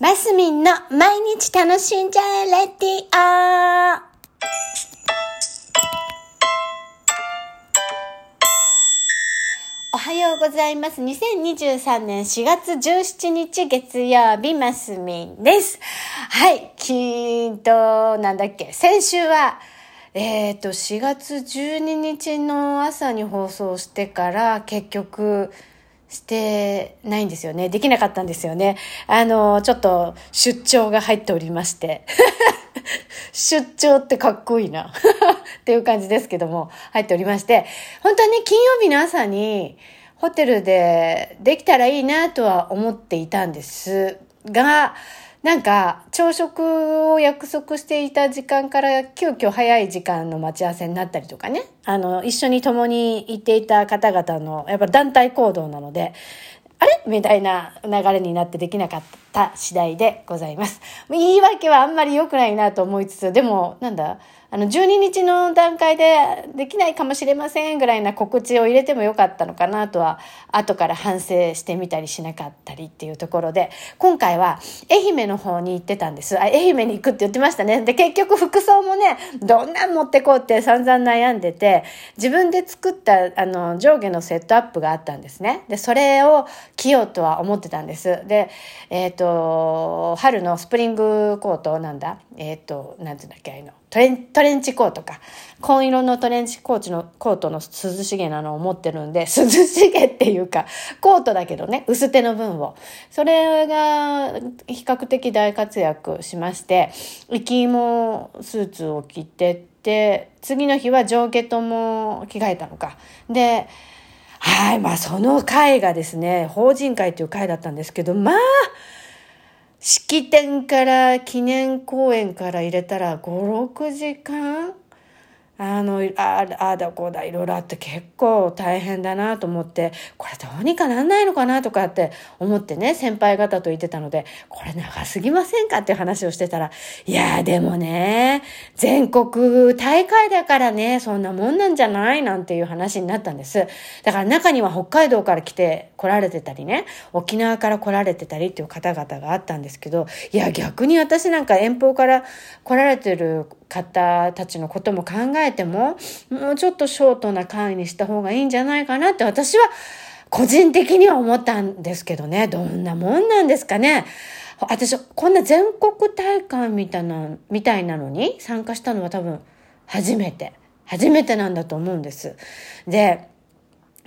マスミンの毎日楽しんじゃえレディオおはようございます。2023年4月17日月曜日、マスミンです。はい、きーと、なんだっけ、先週は、えっ、と、4月12日の朝に放送してから、結局、してないんですよね。できなかったんですよね。あの、ちょっと出張が入っておりまして。出張ってかっこいいな。っていう感じですけども、入っておりまして、本当はね、金曜日の朝にホテルでできたらいいなとは思っていたんですが、なんか、朝食を約束していた時間から急遽早い時間の待ち合わせになったりとかね。あの、一緒に共に行っていた方々の、やっぱ団体行動なので、あれ？みたいな流れになってできなかった次第でございます。言い訳はあんまり良くないなと思いつつ、でも、なんだ？あの、12日の段階でできないかもしれませんぐらいな告知を入れてもよかったのかなとは、後から反省してみたりしなかったりっていうところで、今回は愛媛の方に行ってたんです。あ、愛媛に行くって言ってましたね。で、結局服装もね、どんなん持ってこうって散々悩んでて、自分で作った、あの、上下のセットアップがあったんですね。で、それを着ようとは思ってたんです。で、えっ、と、春のスプリングコートなんだえっ、と、なんていうんだっけ、あの。トレン、トレンチコートか。紺色のトレンチコーチの、コートの涼しげなのを持ってるんで、涼しげっていうか、コートだけどね、薄手の分を。それが比較的大活躍しまして、行きもスーツを着てって、次の日は上下とも着替えたのか。で、はい、まあその会がですね、法人会という会だったんですけど、まあ、式典から記念公演から入れたら5、6時間？あの、ああだこうだいろいろあって結構大変だなと思って、これどうにかなんないのかなとかって思ってね、先輩方と言ってたので、これ長すぎませんかっていう話をしてたら、いやでもね、全国大会だからね、そんなもんなんじゃないなんていう話になったんです。だから中には北海道から来て来られてたりね、沖縄から来られてたりっていう方々があったんですけど、いや逆に私なんか遠方から来られてる方たちのことも考えても、もうちょっとショートな会にした方がいいんじゃないかなって私は個人的には思ったんですけどね、どんなもんなんですかね。私、こんな全国大会みたいな、みたいなのに参加したのは多分初めて。初めてなんだと思うんです。で、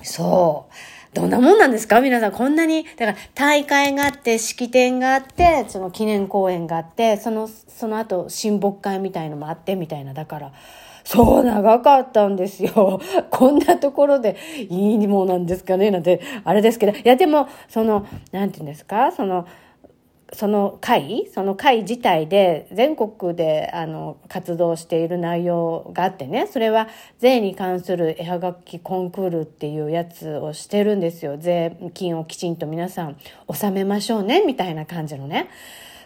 そう。どんなもんなんですか？皆さん、こんなに。だから、大会があって、式典があって、その記念公演があって、その、その後、親睦会みたいのもあって、みたいな。だから、そう、長かったんですよ。こんなところでいいものなんですかね？なんて、あれですけど。いや、でも、その、なんて言うんですか？その、その会その会自体で全国であの活動している内容があってねそれは税に関する絵はがきコンクールっていうやつをしてるんですよ。税金をきちんと皆さん納めましょうねみたいな感じのね。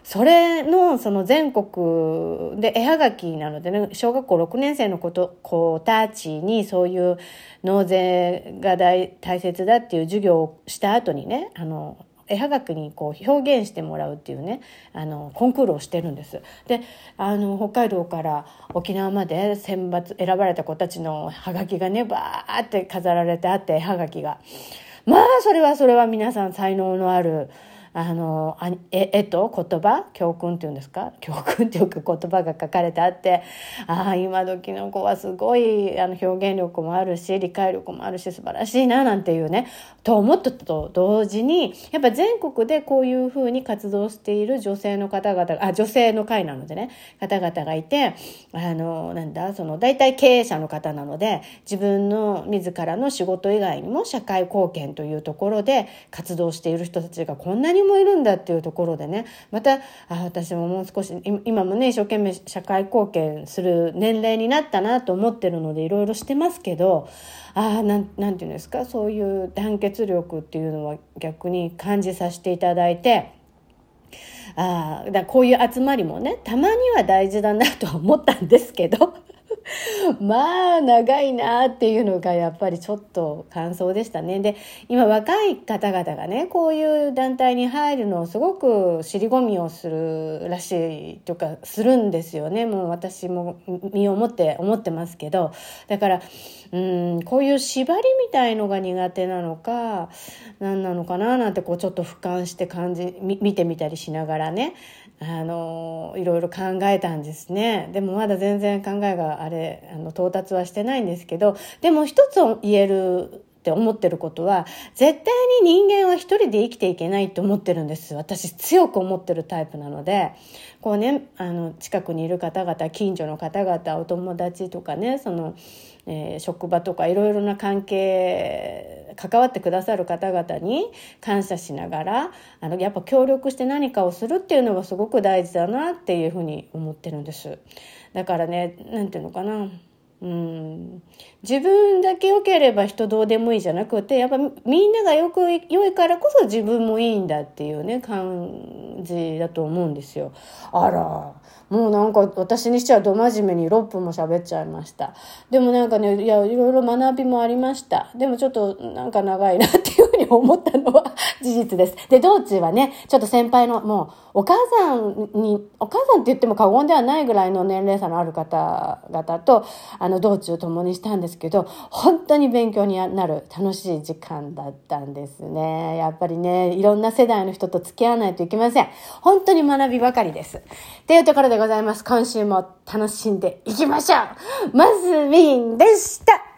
それのその全国で絵はがきなのでね小学校6年生の子と子たちにそういう納税が大大切だっていう授業をした後にねあの絵はがきにこう表現してもらうっていうねあのコンクールをしてるんです。であの北海道から沖縄まで選抜選ばれた子たちのはがきがねバーって飾られてあって絵はがきが。まあそれはそれは皆さん才能のあるあのあ絵絵と言葉？教訓っていうんですか？教訓っていうか言葉が書かれてあってああ今時の子はすごいあの表現力もあるし理解力もあるし素晴らしいななんていうねと思ったと同時にやっぱ全国でこういうふうに活動している女性の方々あ女性の会なのでね方々がいてあのなんだ？その大体経営者の方なので自分の自らの仕事以外にも社会貢献というところで活動している人たちがこんなにももいるんだっていうところでねまたあ私ももう少し今もね一生懸命社会貢献する年齢になったなと思ってるのでいろいろしてますけどあなんていうんですか？そういう団結力っていうのは逆に感じさせていただいて。あだこういう集まりもねたまには大事だなとは思ったんですけど まあ、長いなっていうのがやっぱりちょっと感想でしたね。で、今若い方々がね、こういう団体に入るのをすごく尻込みをするらしいとかするんですよね。もう私も身をもって思ってますけど。だから、うん、こういう縛りみたいのが苦手なのか、何なのかななんてこうちょっと俯瞰して感じ、見てみたりしながらね、あの、いろいろ考えたんですね。でもまだ全然考えがあれ、あの、到達はしてないんですけど、でも一つ言えるって思ってることは、絶対に人間は一人で生きていけないって思ってるんです。私強く思ってるタイプなので、こうね、あの、近くにいる方々、近所の方々、お友達とかね、その、えー、職場とかいろいろな関係、関わってくださる方々に感謝しながら、あの、やっぱ協力して何かをするっていうのがすごく大事だなっていうふうに思ってるんです。だからね、なんていうのかな。うん、自分だけ良ければ人どうでもいいじゃなくて、やっぱみんながよく良いからこそ自分もいいんだっていうね、感じだと思うんですよ。あら、もうなんか私にしてはど真面目に6分も喋っちゃいました。でもなんかね、いや、いろいろ学びもありました。でもちょっとなんか長いなってに思ったのは事実です。で、道中はね、ちょっと先輩のもうお母さんに、お母さんって言っても過言ではないぐらいの年齢差のある方々と、あの、道中共にしたんですけど、本当に勉強になる楽しい時間だったんですね。やっぱりね、いろんな世代の人と付き合わないといけません。本当に学びばかりです。というところでございます。今週も楽しんでいきましょうまずみんでした